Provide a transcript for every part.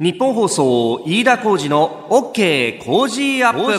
日本放送飯田浩二の OK 工事アップ。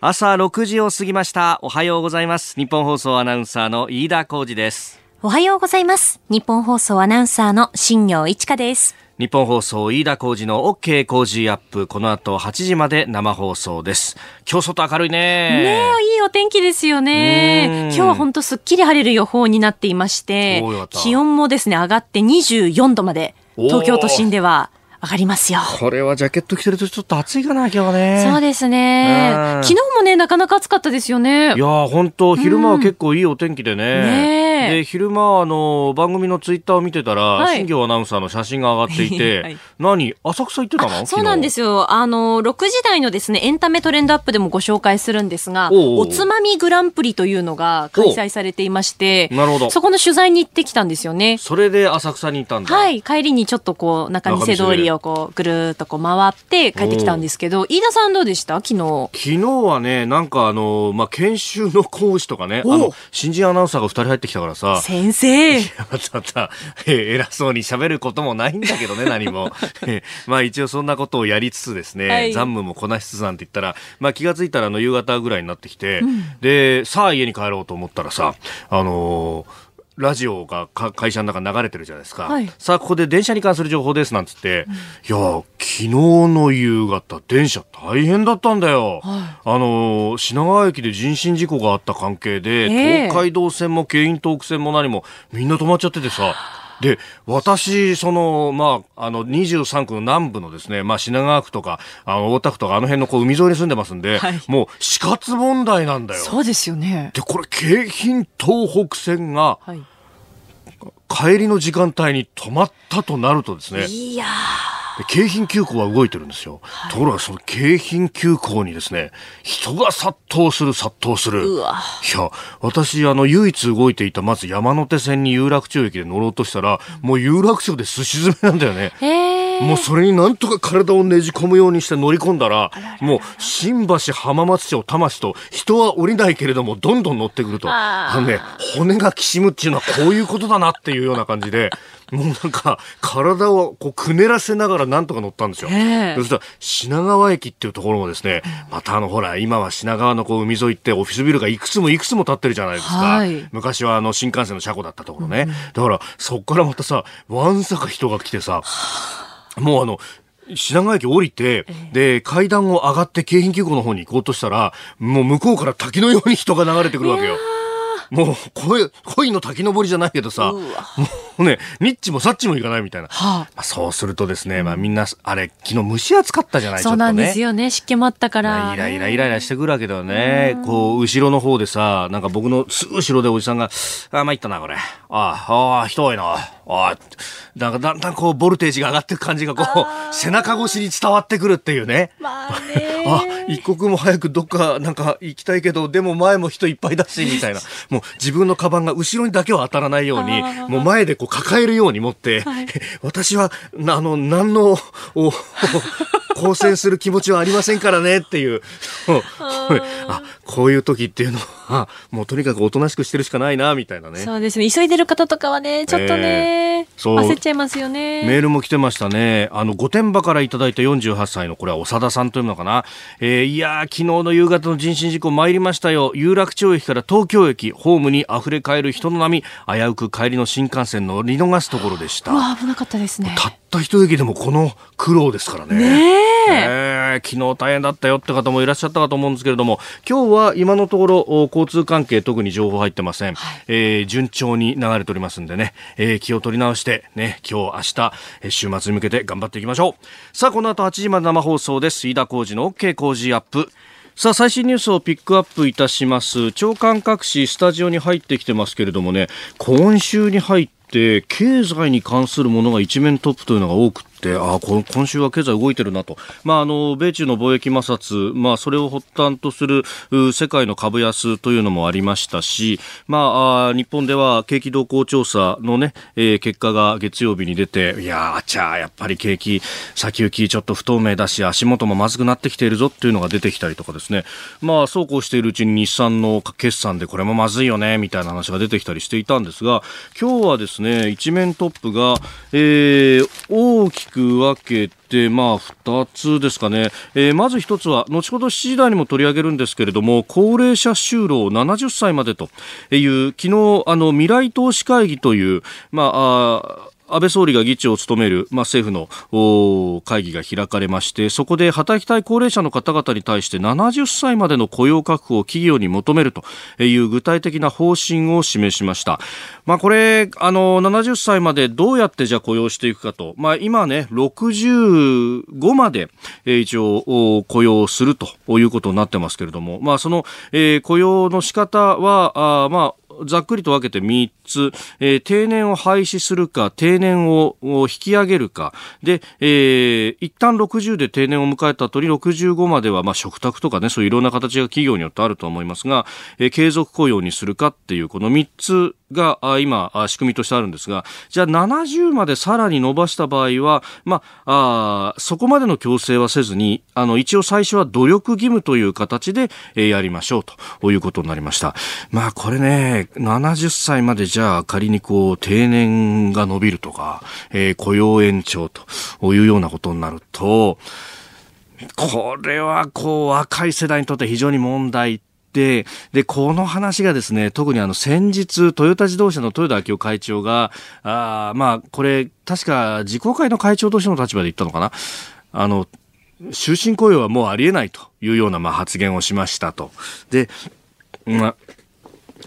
朝6時を過ぎました。おはようございます。日本放送アナウンサーの飯田浩二ですおはようございます。日本放送アナウンサーの新業一華です。日本放送飯田浩二の OK 工事アップ。この後8時まで生放送です。今日外明るいね。ねいいお天気ですよね。今日は本当すっきり晴れる予報になっていまして気温もですね上がって24度まで東京都心では上がりますよ。これはジャケット着てるとちょっと暑いかな、今日はね。そうですね。昨日もね、なかなか暑かったですよね。いや本当昼間は結構いいお天気でね。ねで、昼間、あの、番組のツイッターを見てたら、はい、新庄アナウンサーの写真が上がっていて、はい、何？浅草行ってたの？そうなんですよ。あの、6時台のですね、エンタメトレンドアップでもご紹介するんですが、おおつまみグランプリというのが開催されていまして、なるほど。そこの取材に行ってきたんですよね。それで浅草に行ったんだ。はい。帰りにちょっとこう、中見世通りをこう、ぐるっとこう回って帰ってきたんですけど、飯田さんどうでした？昨日。昨日はね、なんかあの、まあ、研修の講師とかね、あの、新人アナウンサーが2人入ってきたからさ。先生。またまた、え偉そうに喋ることもないんだけどね、何も。えまあ一応そんなことをやりつつですね、はい、残務もこなしつつなんて言ったら、まあ気がついたらあの夕方ぐらいになってきて、うん、で、さあ家に帰ろうと思ったらさ、あのーラジオが会社の中流れてるじゃないですか、はい、さあここで電車に関する情報ですなんつって、うん、いや昨日の夕方電車大変だったんだよ、はい、あの品川駅で人身事故があった関係で、えー、東海道線も京浜東北線も何もみんな止まっちゃっててさで、私、その、まあ、あの、23区の南部のですね、まあ、品川区とか、あの、大田区とか、あの辺のこう、海沿いに住んでますんで、はい、もう、死活問題なんだよ。そうですよね。で、これ、京浜東北線が、はい、帰りの時間帯に止まったとなるとですね、いや京浜急行は動いてるんですよ、はい、ところがその京浜急行にですね人が殺到する殺到する。いや私あの唯一動いていたまず山手線に有楽町駅で乗ろうとしたら、もう有楽町で寿司詰めなんだよねもうそれになんとか体をねじ込むようにして乗り込んだらもう新橋浜松町田町と人は降りないけれどもどんどん乗ってくると。あのね骨がきしむっていうのはこういうことだなっていうような感じで もうなんか、体をこうくねらせながらなんとか乗ったんですよ。そしたら、品川駅っていうところもですね、またあの、ほら、今は品川のこう海沿いってオフィスビルがいくつもいくつも建ってるじゃないですか。はい、昔はあの、新幹線の車庫だったところね。うん、だから、そっからまたさ、わんさか人が来てさ、もうあの、品川駅降りて、で、階段を上がって京浜急行の方に行こうとしたら、もう向こうから滝のように人が流れてくるわけよ。もう恋恋の滝登りじゃないけどさもうねニッチもサッチもいかないみたいな、はあ、まあ、そうするとですね、まあ、みんなあれ昨日蒸し暑かったじゃないそうなんですよね。湿気もあったから、イライライライラしてくるわけだよね、こう後ろの方でさなんか僕のすぐ後ろでおじさんが「あ参ったなこれ。あああ人多いな。あなんかだんだんこうボルテージが上がっていく感じがこう背中越しに伝わってくるっていうね。まあね。あ一刻も早くどっかなんか行きたいけどでも前も人いっぱいだしみたいな。もう自分のカバンが後ろにだけは当たらないようにもう前でこう抱えるように持って、はい、私はあの何の交 戦する気持ちはありませんからねっていう。あ こういう時っていうのはもうとにかくおとなしくしてるしかないなみたいなね。そうですね。急いでる方とかはねちょっとね、えー、焦っちゃいますよね。メールも来てましたね。あの御殿場からいただいた48歳のこれは長田さんというのかな、えー、いや昨日の夕方の人身事故参りましたよ。有楽町駅から東京駅ホームに溢れ返る人の波。危うく帰りの新幹線の見逃すところでした。危なかったですね。たった一駅でもこの苦労ですからね。ねえ。ー、昨日大変だったよって方もいらっしゃったかと思うんですけれども今日は今のところ交通関係特に情報入ってません、はい、えー、順調に流れておりますんでね、えー、気を取り直してね今日明日週末に向けて頑張っていきましょう。さあこの後8時まで生放送です。飯田浩二の OK 工事アップ。さあ最新ニュースをピックアップいたします。長官各紙スタジオに入ってきてますけれどもね今週に入って経済に関するものが一面トップというのが多くて、あ今週は経済動いてるなと。まあ、あの、米中の貿易摩擦、まあ、それを発端とする世界の株安というのもありましたし、まあ、日本では景気動向調査のね、えー、結果が月曜日に出て、いやあちゃやっぱり景気、先行きちょっと不透明だし、足元もまずくなってきているぞっていうのが出てきたりとかですね、まあ、そうこうしているうちに日産の決算でこれもまずいよね、みたいな話が出てきたりしていたんですが、今日はですね、一面トップが、えー、大きく分けて、まあ、2つですかね、えー、まず1つは、後ほど7時台にも取り上げるんですけれども、高齢者就労70歳までという、昨日、あの、未来投資会議という、ま、あ安倍総理が議長を務める、まあ、政府の会議が開かれましてそこで働きたい高齢者の方々に対して70歳までの雇用確保を企業に求めるという具体的な方針を示しました、まあ、これあの70歳までどうやってじゃ雇用していくかと、まあ、今ね65まで、一応雇用するということになってますけれども、まあ、その、えー、雇用の仕方はあまあざっくりと分けて3つ、えー、定年を廃止するか、定年を引き上げるか、で、えー、一旦60で定年を迎えた後に65までは、まあ、食卓とかね、そういういろんな形が企業によってあると思いますが、えー、継続雇用にするかっていう、この3つが今、仕組みとしてあるんですが、じゃあ70までさらに伸ばした場合は、まあ、あそこまでの強制はせずに、あの、一応最初は努力義務という形で、えー、やりましょうということになりました。まあ、これね、70歳までじゃあ仮にこう、定年が伸びるとか、えー、雇用延長というようなことになると、これはこう、若い世代にとって非常に問題で、で、この話がですね、特にあの先日、トヨタ自動車の豊田昭夫会長が、あまあ、これ、確か、自公会の会長としての立場で言ったのかな。あの、終身雇用はもうありえないというようなまあ発言をしましたと。で、まあ、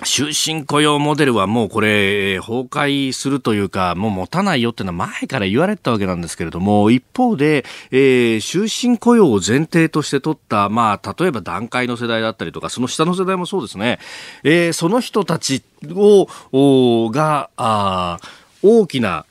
終身雇用モデルはもうこれ、崩壊するというか、もう持たないよっていうのは前から言われたわけなんですけれども、一方で、えー、終身雇用を前提として取った、まあ、例えば段階の世代だったりとか、その下の世代もそうですね、えー、その人たちを、が、あ大きな、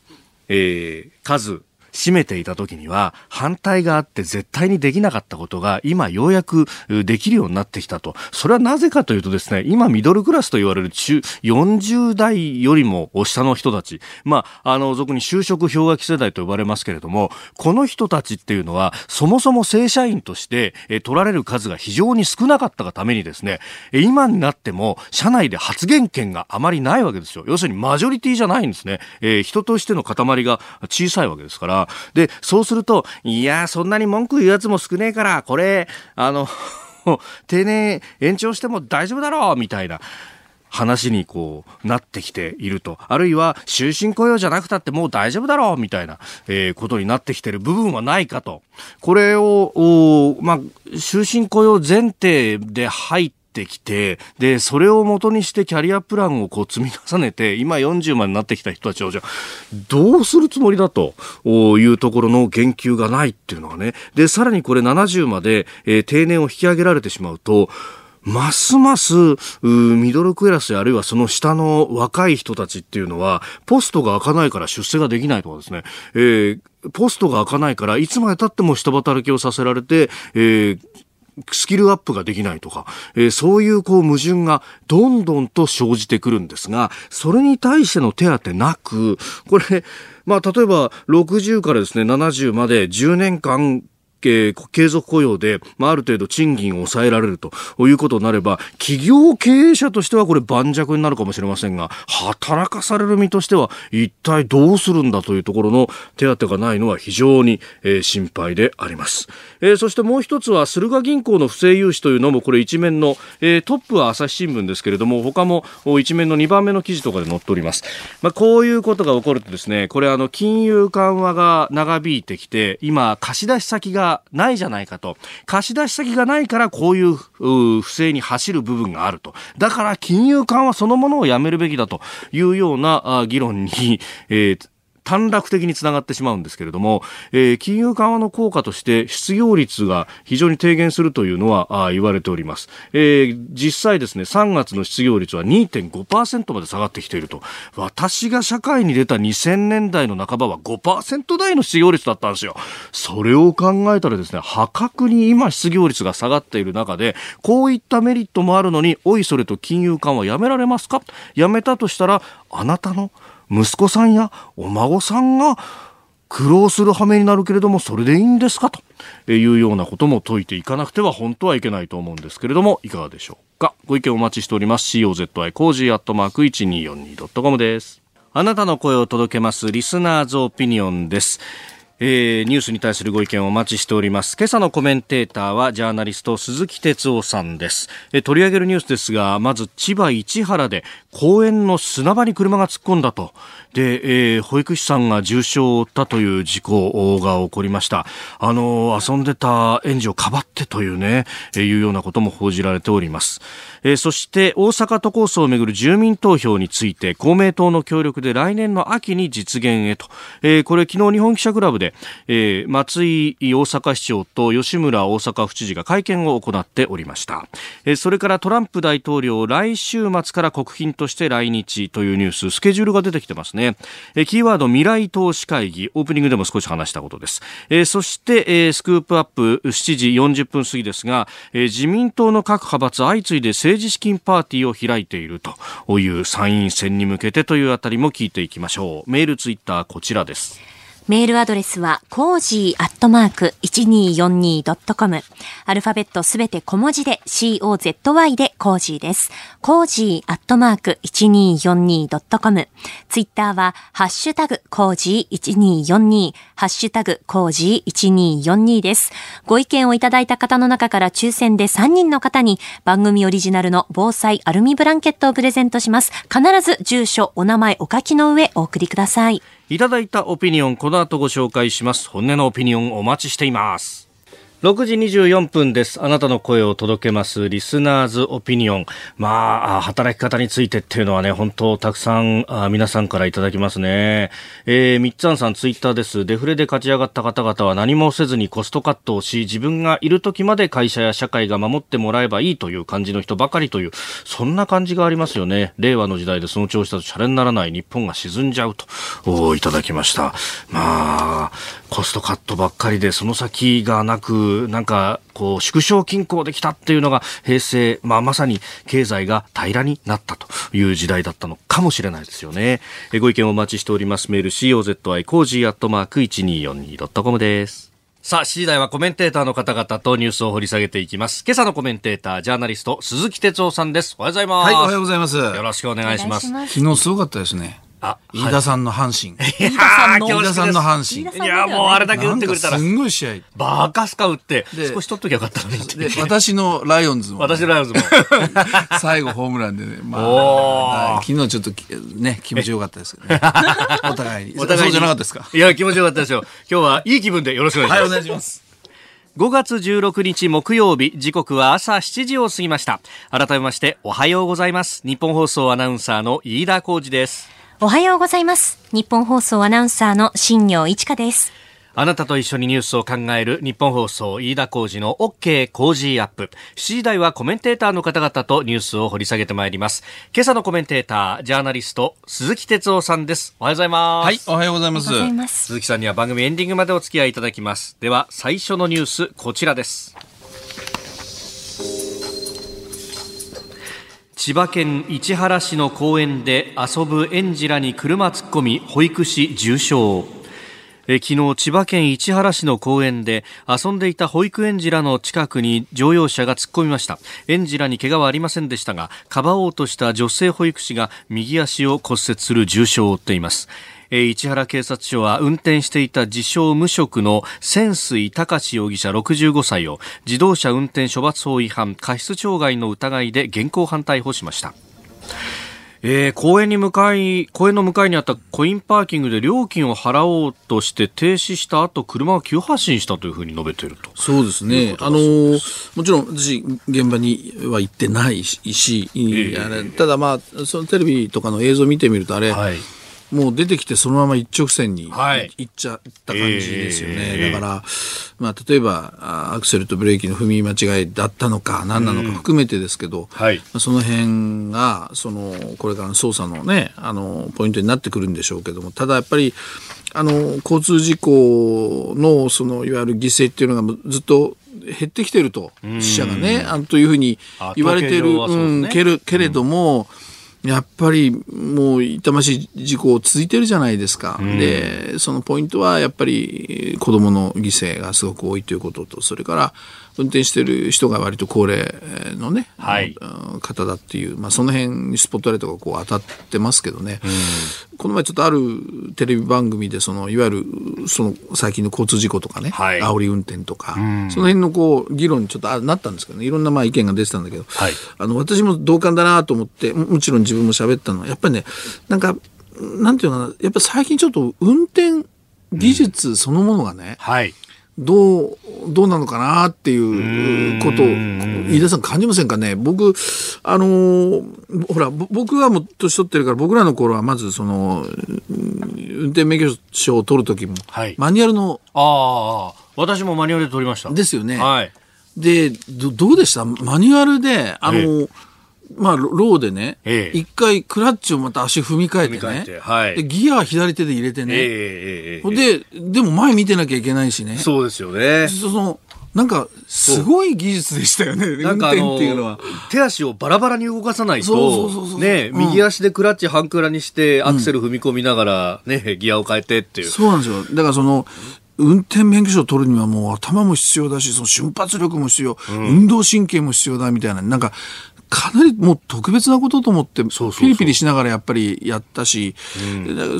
えー、数、占めていた時には反対があって絶対にできなかったことが今ようやくできるようになってきたと。それはなぜかというとですね、今ミドルクラスと言われる中40代よりも下の人たち、まあ、あの、俗に就職氷河期世代と呼ばれますけれども、この人たちっていうのはそもそも正社員として取られる数が非常に少なかったがためにですね、今になっても社内で発言権があまりないわけですよ。要するにマジョリティじゃないんですね。えー、人としての塊が小さいわけですから、で、そうすると、いや、そんなに文句言うやつも少ねえから、これ、あの、定年延長しても大丈夫だろうみたいな。話にこうなってきていると。あるいは終身雇用じゃなくたってもう大丈夫だろうみたいな、えー、ことになってきてる部分はないかと。これを、まあ、終身雇用前提で入ってってきて、で、それを元にしてキャリアプランをこう積み重ねて、今40までになってきた人たちを、じゃどうするつもりだというところの言及がないっていうのがね。で、さらにこれ70まで、えー、定年を引き上げられてしまうと、ますますミドルクラスあるいはその下の若い人たちっていうのは、ポストが開かないから出世ができないとかですね、えー、ポストが開かないから、いつまで経っても下働きをさせられて、えー、スキルアップができないとか、えー、そういうこう矛盾がどんどんと生じてくるんですが、それに対しての手当なく、これ、まあ、例えば60からですね、70まで10年間え継続雇用で、まあ、ある程度賃金を抑えられるということになれば、企業経営者としてはこれ盤石になるかもしれませんが、働かされる身としては一体どうするんだというところの手当がないのは非常に、えー、心配であります。えー、そしてもう一つは、駿河銀行の不正融資というのもこれ一面の、えー、トップは朝日新聞ですけれども、他も一面の2番目の記事とかで載っております。まあ、こういうことが起こるとですね、これあの、金融緩和が長引いてきて、今、貸し出し先がないじゃないかと。貸し出し先がないからこういう不正に走る部分があると。だから金融緩和そのものをやめるべきだというような議論に、えー短絡的につながってしまうんですけれども、えー、金融緩和の効果として失業率が非常に低減するというのはあ言われております、えー、実際ですね3月の失業率は2.5%まで下がってきていると。私が社会に出た2000年代の半ばは5%台の失業率だったんですよ。それを考えたらですね破格に今失業率が下がっている中でこういったメリットもあるのにおいそれと金融緩和やめられますか？やめたとしたらあなたの息子さんやお孫さんが苦労する羽目になるけれどもそれでいいんですかというようなことも解いていかなくては本当はいけないと思うんですけれどもいかがでしょうか。ご意見お待ちしております。COZY コージーアットマーク 1242.com です。あなたの声を届けます。リスナーズオピニオンです。えー、ニュースに対するご意見をお待ちしております。今朝のコメンテーターはジャーナリスト鈴木哲夫さんです。えー、取り上げるニュースですが、まず千葉市原で公園の砂場に車が突っ込んだと。で、えー、保育士さんが重傷を負ったという事故が起こりました。あの、遊んでた園児をかばってというね、えー、いうようなことも報じられております。えー、そして大阪都構想をめぐる住民投票について公明党の協力で来年の秋に実現へと、えー、これ昨日日本記者クラブで、えー、松井大阪市長と吉村大阪府知事が会見を行っておりました、えー、それからトランプ大統領来週末から国賓として来日というニューススケジュールが出てきてますね、えー、キーワード未来投資会議オープニングでも少し話したことです、えー、そして、えー、スクープアップ7時40分過ぎですが、えー、自民党の各派閥相次いで政治資金パーティーを開いているという参院選に向けてというあたりも聞いていきましょう。メールツイッターこちらです。メールアドレスは、コージーアットマーク 1242.com。アルファベットすべて小文字で COZY でコージーです。コージーアットマーク 1242.com。ツイッターは、ハッシュタグコージー1242、ハッシュタグコージー1242です。ご意見をいただいた方の中から抽選で3人の方に番組オリジナルの防災アルミブランケットをプレゼントします。必ず住所、お名前お書きの上お送りください。いただいたオピニオン、この後ご紹介します。本音のオピニオンお待ちしています。6時24分です。あなたの声を届けます。リスナーズオピニオン。まあ、働き方についてっていうのはね、本当たくさんあ皆さんからいただきますね。えー、みっつんさんツイッターです。デフレで勝ち上がった方々は何もせずにコストカットをし、自分がいる時まで会社や社会が守ってもらえばいいという感じの人ばかりという、そんな感じがありますよね。令和の時代でその調子だとシャレにならない日本が沈んじゃうと、おいただきました。まあ、コストカットばっかりで、その先がなく、なんか、こう、縮小均衡できたっていうのが、平成、まあ、まさに経済が平らになったという時代だったのかもしれないですよね。えご意見をお待ちしております。メール、COZY コージーアットマーク 1242.com です。さあ、6時台はコメンテーターの方々とニュースを掘り下げていきます。今朝のコメンテーター、ジャーナリスト、鈴木哲夫さんです。おはようございます。はい、おはようございます。よろしくお願いします。昨日すごかったですね。あ、飯田さんの阪神。飯田さんの飯田さんの阪神。いや、もうあれだけ打ってくれたら。すんごい試合。バカスカ打って、少し取っときゃよかったのに。で、私のライオンズも。私のライオンズも。最後ホームランでね、まあ、昨日ちょっとね、気持ちよかったですけどね。お互いに。お互いそうじゃなかったですか？いや、気持ちよかったですよ。今日はいい気分でよろしくお願いします。はい、お願いします。5月16日木曜日、時刻は朝7時を過ぎました。改めましておはようございます。日本放送アナウンサーの飯田浩二です。おはようございます。日本放送アナウンサーの新業一華です。あなたと一緒にニュースを考える日本放送飯田浩二の OK 工事アップ。7時台はコメンテーターの方々とニュースを掘り下げてまいります。今朝のコメンテーター、ジャーナリスト、鈴木哲夫さんです。おはようございます。はい、おはようございます。ます鈴木さんには番組エンディングまでお付き合いいただきます。では、最初のニュース、こちらです。千葉県市原市の公園で遊ぶ園児らに車突っ込み保育士重傷。え昨日千葉県市原市の公園で遊んでいた保育園児らの近くに乗用車が突っ込みました。園児らに怪我はありませんでしたがかばおうとした女性保育士が右足を骨折する重傷を負っています。市原警察署は運転していた自称無職の潜水隆容疑者65歳を自動車運転処罰法違反過失傷害の疑いで現行犯逮捕しました。えー、公園に向かい、公園の向かいにあったコインパーキングで料金を払おうとして停止した後、車が急発進したというふうに述べていると。そうですね。あのー、もちろん私、現場には行ってないし、えー、ただまあ、そのテレビとかの映像を見てみるとあれ、はいもう出てきてそのまま一直線にはい。行っちゃった感じですよね。ええ。だから、まあ、例えば、あアクセルとブレーキの踏み間違いだったのか、何なのか含めてですけど、はい。まあその辺が、その、これからの捜査のね、あの、ポイントになってくるんでしょうけども、ただやっぱり、あの、交通事故の、その、いわゆる犠牲っていうのがずっと減ってきてると、死者がね、あのというふうに言われてる、ね。うんけるけれども、やっぱりもう痛ましい事故続いてるじゃないですか。で、そのポイントはやっぱり子供の犠牲がすごく多いということと、それから運転してる人が割と高齢のね、はい。方だっていう、まあその辺にスポットライトがこう当たってますけどね。この前ちょっとあるテレビ番組でそのいわゆるその最近の交通事故とかね、はい。煽り運転とか、その辺のこう議論にちょっとあなったんですけどね。いろんなまあ意見が出てたんだけど、はい。あの私も同感だなと思ってももちろん自分も喋ったのはやっぱりねなんかなんていうのかなやっぱ最近ちょっと運転技術そのものがね、はい。どう、どうなのかなっていうことを、飯田さん感じませんかね？僕、あのーほら、ぼ僕はもう年取ってるから、僕らの頃はまずその、うん運転免許証を取るときも、はいマニュアルの、ああ、私もマニュアルで撮りました。ですよね。はい。で、どどうでした？マニュアルで、あのーまあ、ロローでね、ええ。一回クラッチをまた足踏み替えてね、てはい。でギアは左手で入れてね、ええで、でも前見てなきゃいけないしね。そうですよね。その、なんか、すごい技術でしたよね、運転っていうのは。手足をバラバラに動かさないそうそうそうそう、とね、うん。右足でクラッチ半クラにして、アクセル踏み込みながら、ね、ギアを変えてっていう。そうなんですよ。だからその、運転免許証を取るにはもう頭も必要だし、その瞬発力も必要、運動神経も必要だみたいな、なんか、かなりもう特別なことと思って、ピリピリしながらやっぱりやったし、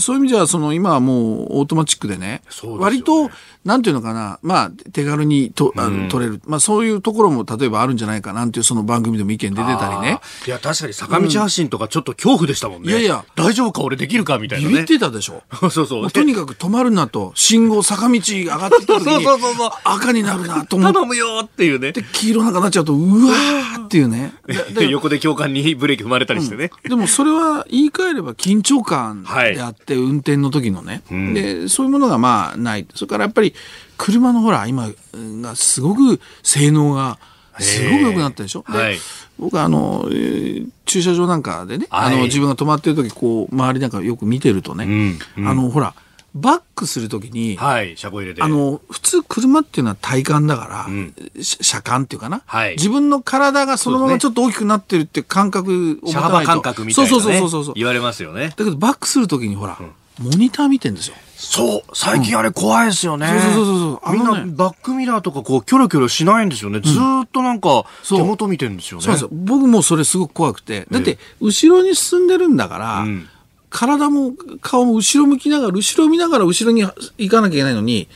そういう意味じゃ、その今はもうオートマチックでね。割と、なんていうのかな、まあ手軽にとあの取れる、まあそういうところも例えばあるんじゃないかなんていうその番組でも意見出てたりね。いや、確かに坂道発進とかちょっと恐怖でしたもんね。いやいや大丈夫か俺できるかみたいなねビビっ。てたでしょ？そうそうとにかく止まるなと、信号坂道上がってきた時そうに そうそうそう赤になるなと思って、頼むよっていうね。黄色なんかなっちゃうと、うわーっていうね。で で横で教官にブレーキ踏まれたりしてね。でもそれは言い換えれば緊張感であって、運転の時のね、で、そういうものがまあない。それからやっぱり車のほら、今がすごく性能がすごく良くなったでしょ？ではい僕はあの、えー駐車場なんかでね、はいあの自分が止まってる時こう、周りなんかよく見てるとね、うんうんあの、ほら、バックする時に、はい、車庫入れて。あの、普通車っていうのは体感だから、んし車間っていうかな、はい自分の体がそのままちょっと大きくなってるって感覚を持車たないと。幅感覚みたいな、ね。そうそうそうそうそう。言われますよね。だけどバックするときにほら、モニター見てんですよ。そう、最近あれ怖いですよね。そうそうそうそうあみんなバックミラーとかこう、キョロキョロしないんですよね。ずーっとなんか、そう手元見てるんですよね。そうですよ。僕もそれすごく怖くて。だって、後ろに進んでるんだから、ん体も顔も後ろ向きながら、後ろ見ながら後ろに行かなきゃいけないのに。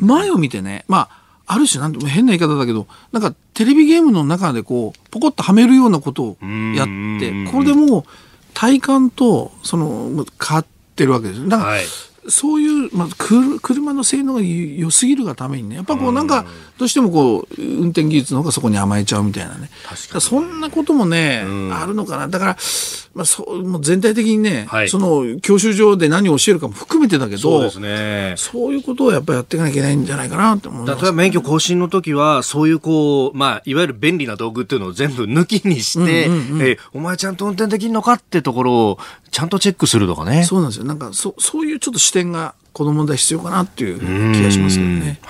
前を見てね、まあ、ある種なんて変な言い方だけど、なんかテレビゲームの中でこう、ポコッとはめるようなことをやっうんて、これでもう体感と、その、もう変わってるわけですよ。だから、はいそういう、まあ、く車の性能が良すぎるがためにね、やっぱこうなんか、どうしてもこう、運転技術の方がそこに甘えちゃうみたいなね。そんなこともね、んあるのかな。だから、まあ、そう、もう全体的にね、はいその、教習所で何を教えるかも含めてだけど、そうですね。そういうことをやっぱりやっていかなきゃいけないんじゃないかなって思います。例えば免許更新の時は、そういうこう、まあ、いわゆる便利な道具っていうのを全部抜きにして、うんうんうんえーお前ちゃんと運転できんのかってところを、ちゃんとチェックするとかね。そうなんですよ。なんか、そ、そういうちょっと視点が、この問題必要かなっていう気がしますけどね。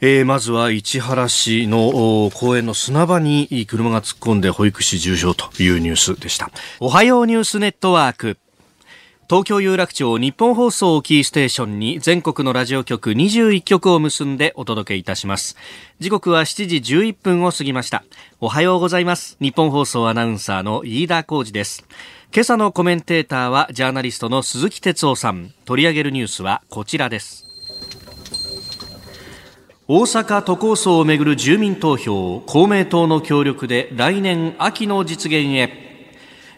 えーまずは市原市の公園の砂場に車が突っ込んで保育士重傷というニュースでした。おはようニュースネットワーク。東京有楽町日本放送キーステーションに全国のラジオ局21局を結んでお届けいたします。時刻は7時11分を過ぎました。おはようございます。日本放送アナウンサーの飯田浩二です。今朝のコメンテーターはジャーナリストの鈴木哲夫さん。取り上げるニュースはこちらです。大阪都構想をめぐる住民投票を公明党の協力で来年秋の実現へ。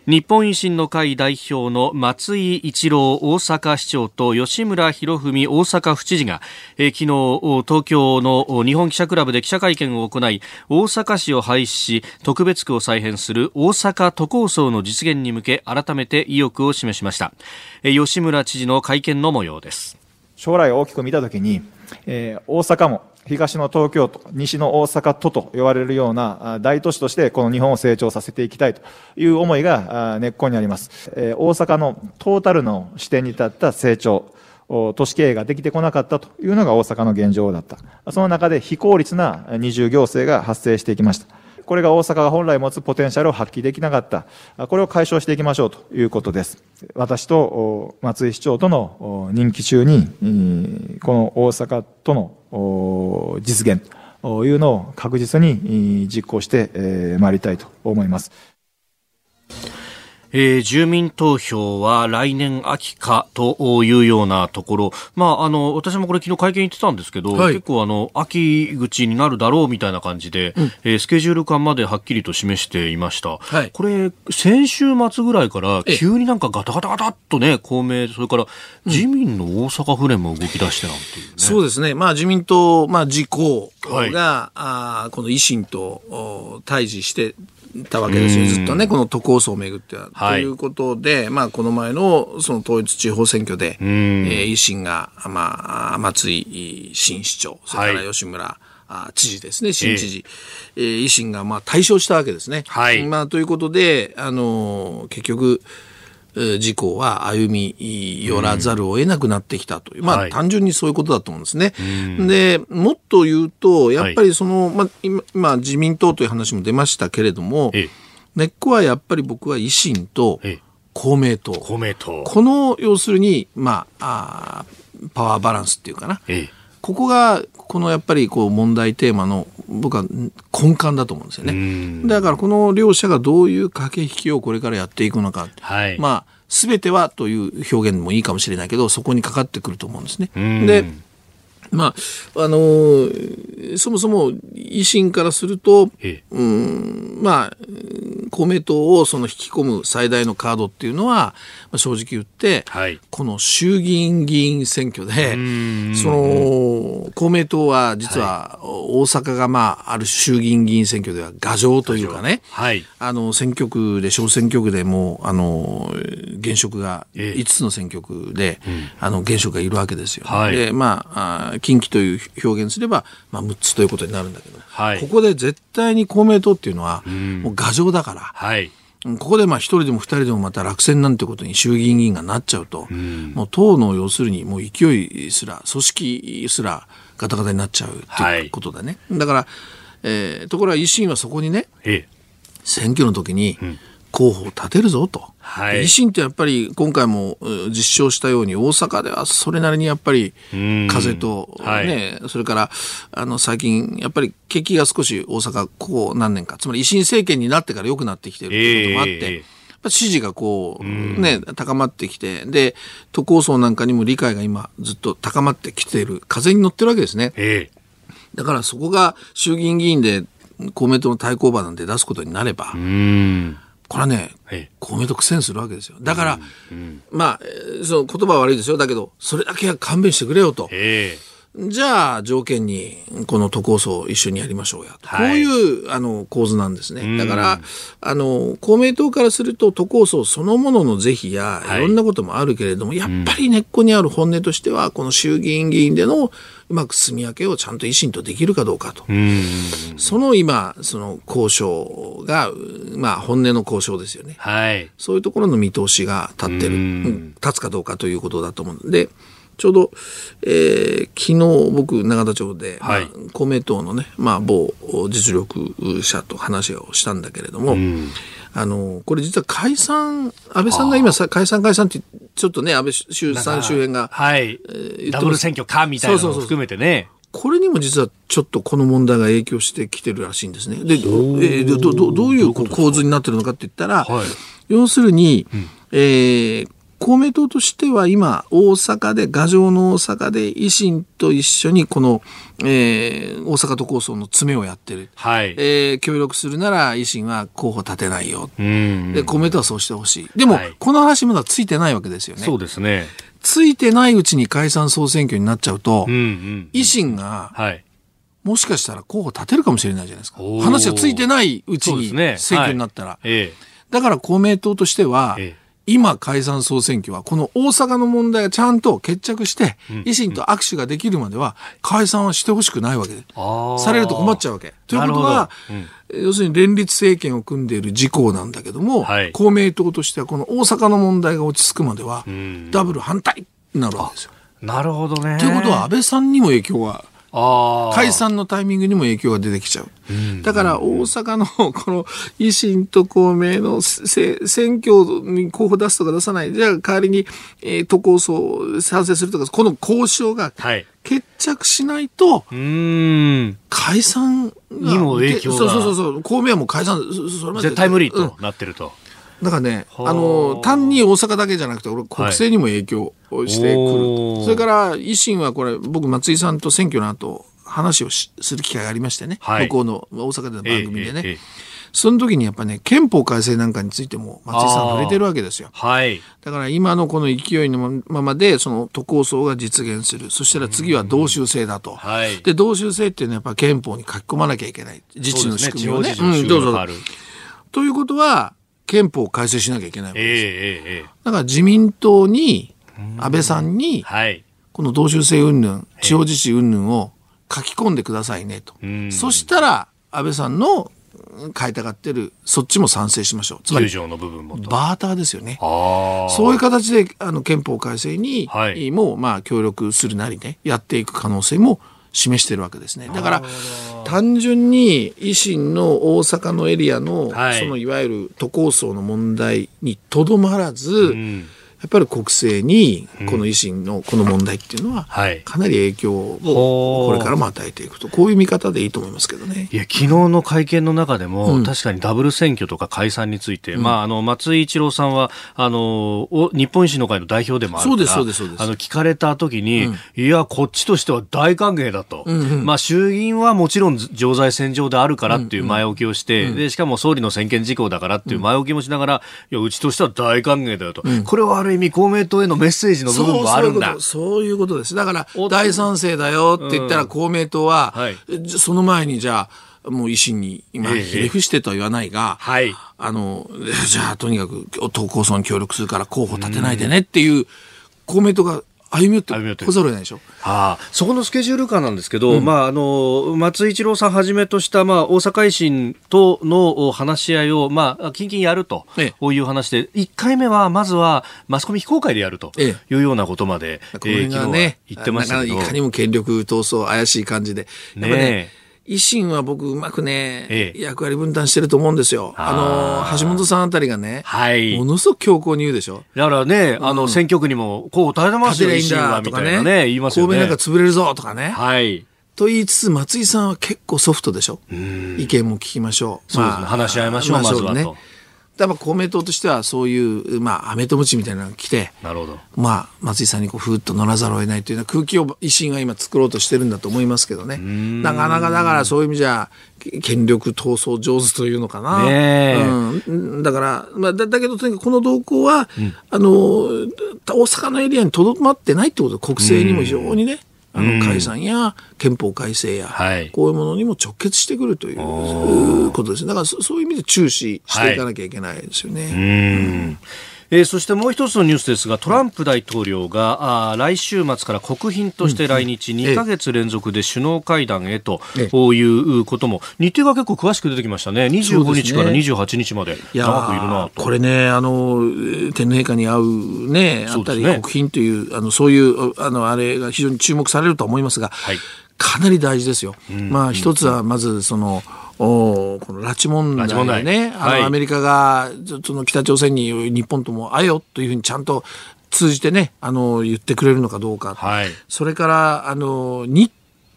日本維新の会代表の松井一郎大阪市長と吉村博文大阪府知事が、え、昨日東京の日本記者クラブで記者会見を行い大阪市を廃止し特別区を再編する大阪都構想の実現に向け改めて意欲を示しました、え、吉村知事の会見の模様です。将来を大きく見たときに、えー、大阪も東の東京都、西の大阪都と呼ばれるような大都市としてこの日本を成長させていきたいという思いが根っこにあります。大阪のトータルの視点に立った成長、都市経営ができてこなかったというのが大阪の現状だった。その中で非効率な二重行政が発生していきました。これが大阪が本来持つポテンシャルを発揮できなかった。これを解消していきましょうということです。私と松井市長との任期中に、この大阪との実現というのを確実に実行してまいりたいと思います。えー、住民投票は来年秋かというようなところ、まあ、あの私もこれ、昨日会見行ってたんですけど、はい、結構あの、秋口になるだろうみたいな感じで、うん、えー、スケジュール感まではっきりと示していました、はい、これ、先週末ぐらいから、急になんかガタガタガタっとね、公明、それから自民の大阪府連も動き出してなんていう、ね。うん、そうですね、まあ、自民党、まあ、自公が、はい、あこの維新と対峙してたわけですよ、ずっとね、この都構想をめぐっては。はい、ということで、まあ、この前のその統一地方選挙で、えー、維新が、まあ、松井新市長、それから吉村、はいあ知事ですね、新知事、えー、維新がまあ対象したわけですね。はい、まあ、ということで、あの結局、事故は歩み寄らざるを得なくなってきたという、うん、まあ、単純にそういうことだと思うんですね。はい、で、もっと言うと、やっぱりその、はい、まあ、今、今、自民党という話も出ましたけれども、根っこはやっぱり僕は維新と公明党。公明党。この、要するに、まあ、あパワーバランスっていうかな。ここが、このやっぱりこう問題テーマの僕は根幹だと思うんですよね。だからこの両者がどういう駆け引きをこれからやっていくのか。はい、まあ、すべてはという表現もいいかもしれないけど、そこにかかってくると思うんですね。で、まあ、あのー、そもそも維新からすると、うん、まあ、公明党をその引き込む最大のカードっていうのは、まあ、正直言って、はい、この衆議院議員選挙で、その、公明党は実は大阪がまあ、ある衆議院議員選挙では牙城というかね、はい、あの、選挙区で、小選挙区でも、あの、現職が5つの選挙区で、あの、現職がいるわけですよ、はい、で、まあ、近畿という表現すれば、まあ、6つということになるんだけど、はい、ここで絶対に公明党っていうのは、もう牙城だから、はい、ここでまあ一人でも二人でもまた落選なんてことに衆議院議員がなっちゃうと、もう党の要するにもう勢いすら、組織すらガタガタになっちゃうということだね。はい、だから、えー、ところが維新はそこにね、ええ、選挙の時に、うん候補を立てるぞと、はい、維新ってやっぱり今回も実証したように大阪ではそれなりにやっぱり風とね、はい、それからあの最近やっぱり景気が少し大阪ここ何年かつまり維新政権になってから良くなってきてるということもあって。えー支持がこう、ね、高まってきて、で、都構想なんかにも理解が今ずっと高まってきている、風に乗ってるわけですね。えだからそこが衆議院議員で公明党の対抗馬なんて出すことになれば、これはね、公明党苦戦するわけですよ。だから、うんうん、まあ、その言葉は悪いですよ。だけど、それだけは勘弁してくれよと。じゃあ、条件に、この都構想を一緒にやりましょうや。はい、こういう、あの、構図なんですね。だから、あの、公明党からすると、都構想そのものの是非や、いろんなこともあるけれども、はい、やっぱり根っこにある本音としては、この衆議院議員での、うまく住み分けをちゃんと維新とできるかどうかと。その今、その交渉が、まあ、本音の交渉ですよね。はい。そういうところの見通しが立ってる、立つかどうかということだと思うので、ちょうど、えー、昨日僕永田町で、はい、まあ、公明党のね、まあ、某実力者と話をしたんだけれども、あのこれ実は解散安倍さんが今解散解散ってちょっとね安倍周さん周辺が、はい、えー、ダブル選挙かみたいなのを含めてね。これにも実はちょっとこの問題が影響してきてるらしいんですね。で、えー、どどどういう構図になってるのかって言ったら、はい、要するに、うん、えー、公明党としては今、大阪で、牙城の大阪で維新と一緒にこの、えー、大阪都構想の詰めをやってる。はい。えー協力するなら維新は候補立てないよ。うん。で、公明党はそうしてほしい。でも、はいこの話まだついてないわけですよね。そうですね。ついてないうちに解散総選挙になっちゃうと、うんうん。維新がはい。もしかしたら候補立てるかもしれないじゃないですか話がついてないうちに。選挙になったら。はいえだから公明党としては、ええ今解散総選挙はこの大阪の問題がちゃんと決着して、維新と握手ができるまでは解散はしてほしくないわけで、されると困っちゃうわけ。ということは、なる要するに連立政権を組んでいる事項なんだけども、はい公明党としてはこの大阪の問題が落ち着くまでは、んダブル反対になるわけですよ。なるほどね。ということは安倍さんにも影響がああ。解散のタイミングにも影響が出てきちゃう。だから大阪の この維新と公明のせ選挙に候補出すとか出さない。じゃあ代わりに、えー都構想賛成するとか、この交渉がはい。決着しないとうーん。解散がにも影響がそうそうそう。公明はもう解散、そそれまで絶対無理うんとなってると。だからね、はああの、単に大阪だけじゃなくて、俺、国政にも影響をしてくると、おーそれから、維新はこれ、僕、松井さんと選挙の後、話をしする機会がありましてね、はい向こうの大阪での番組でね、ええええその時にやっぱね、憲法改正なんかについても松井さん触れてるわけですよ。はい。だから今のこの勢いのままで、その都構想が実現する。そしたら次は同州制だと。はいで、同州制っていうのはやっぱ憲法に書き込まなきゃいけない。自治の仕組みをね。そうねうんどうぞ。ということは、憲法を改正しなきゃいけないわけええです。ええええだから自民党に、安倍さんに、はい。この同州制云々、地方自治云々を書き込んでくださいねと。んそしたら、安倍さんのうん書いたがってる、そっちも賛成しましょう。つま球り、場の部分もと。バーターですよね。そういう形で、あの、憲法改正に、はいもう、まあ、協力するなりね、やっていく可能性も示してるわけですね。だから、単純に維新の大阪のエリアの、はい。そのいわゆる都構想の問題にとどまらず、んやっぱり国政にこの維新のこの問題っていうのは、はい。かなり影響をこれからも与えていくと、こういう見方でいいと思いますけどね。いや、昨日の会見の中でも、うん。確かにダブル選挙とか解散について、まあ、あの、松井一郎さんは、あの、お日本維新の会の代表でもあるから、そうですそうですそうです。あの、聞かれた時に、いや、こっちとしては大歓迎だと。まあ、衆議院はもちろん常在戦場であるからっていう前置きをして、で、しかも総理の専権事項だからっていう前置きもしながら、いや、うちとしては大歓迎だよと。これはある意味公明党へのメッセージの部分もあるんだ。そういうこと。です。だからお、大賛成だよって言ったら、公明党は、はい。その前にじゃあ、もう維新に、今、ええ。ひれ伏してとは言わないが、はい。あの、じゃあ、とにかく、党構想に協力するから候補立てないでねっていう、公明党が歩み寄ってこざるを得ないでしょ？はあ、そこのスケジュール感なんですけど、まあ、あの、松井一郎さんはじめとした、まあ、大阪維新とのお話し合いを、まあ、近々やるとええいう話で、1回目は、まずは、マスコミ非公開でやるとえいうようなことまで、これが昨日はね、言ってましたけど。いかにも権力闘争怪しい感じで。ねね、維新は僕うまくね、ええ役割分担してると思うんですよ。ああの、橋本さんあたりがね、はいものすごく強硬に言うでしょ。だからね、あの、選挙区にも、こう、垂れてますよ、維新は、みたいなね、言いますよね。神戸なんか潰れるぞとかね。はい。と言いつつ、松井さんは結構ソフトでしょ。意見も聞きましょう。そうですね話し合いましょうまずはとだから公明党としてはそういう、まあ、アメとムチみたいなのが来て、なるほど。まあ、松井さんにこう、ふーっと乗らざるを得ないというような空気を維新は今作ろうとしてるんだと思いますけどね。なかなかだからそういう意味じゃ、け権力闘争上手というのかな。ねえうん、だから、まあ、だだけどとにかくこの動向は、あの、大阪のエリアにとどまってないってことで、国政にも非常にね、あの解散や憲法改正や、はいこういうものにも直結してくるということですね。だからそそういう意味で注視していかなきゃいけないですよね。えーそしてもう一つのニュースですが、トランプ大統領があー来週末から国賓として来日、2ヶ月連続で首脳会談へということも、日程が結構詳しく出てきましたね。25そうですね。日から28日まで。長くいるなと。これね、あの、天皇陛下に会うね、あったり、国賓という、あの、そういう、あの、あれが非常に注目されると思いますが、はい。かなり大事ですよ。まあ、一つは、まず、その、おこの拉致問題拉致問題。でね、あの、はい。アメリカが、その北朝鮮に日本とも会えよというふうにちゃんと通じてね、あの、言ってくれるのかどうか。はい。それから、あの、に、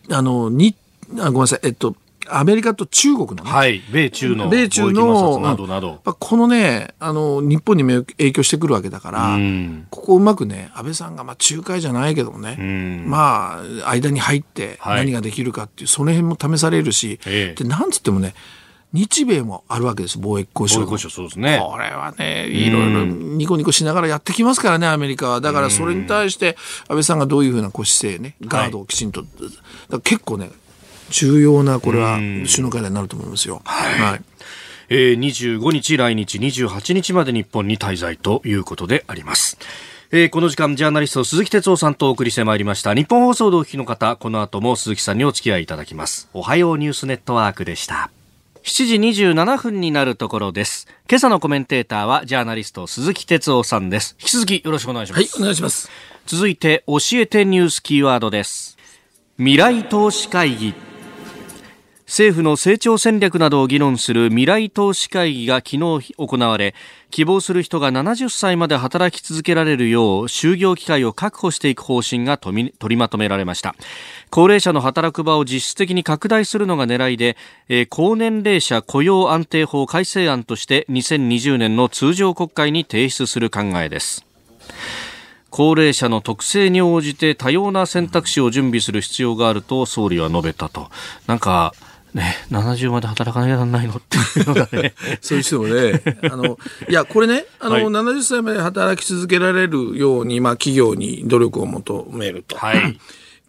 あの、に、あごめんなさい、えっと、アメリカと中国のね、はい。米中の米中の擦などなど。まあこのねあの日本にも影響してくるわけだから、うん。ここをうまくね安倍さんがまあ仲介じゃないけどもね、ん。まあ間に入ってはい。何ができるかっていう、その辺も試されるし、ええ。でなんつってもね日米もあるわけです貿易交渉貿易交渉そうですね。これはね、いろいろニコニコしながらやってきますからね、アメリカは。だからそれに対して、安倍さんがどういうふうな姿勢ね、ガードをきちんと、だから結構ね、重要な、これは首脳会談になると思いますよ。はい。えー、25日来日28日まで日本に滞在ということであります。えーこの時間、ジャーナリスト鈴木哲夫さんとお送りしてまいりました。日本放送でお聞きの方、この後も鈴木さんにお付き合いいただきます。おはようニュースネットワークでした。7時27分になるところです。今朝のコメンテーターはジャーナリスト鈴木哲夫さんです。引き続きよろしくお願いします。はい、お願いします。続いて教えてニュースキーワードです未来投資会議政府の成長戦略などを議論する未来投資会議が昨日行われ希望する人が70歳まで働き続けられるよう就業機会を確保していく方針が取りまとめられました高齢者の働く場を実質的に拡大するのが狙いで、えー高年齢者雇用安定法改正案として2020年の通常国会に提出する考えです高齢者の特性に応じて多様な選択肢を準備する必要があると総理は述べたと。なんか、ね、70まで働かなきゃならないのっていうのがね。そういう人もね、あの、いや、これね、あの、はい70歳まで働き続けられるように、まあ、企業に努力を求めると。はい。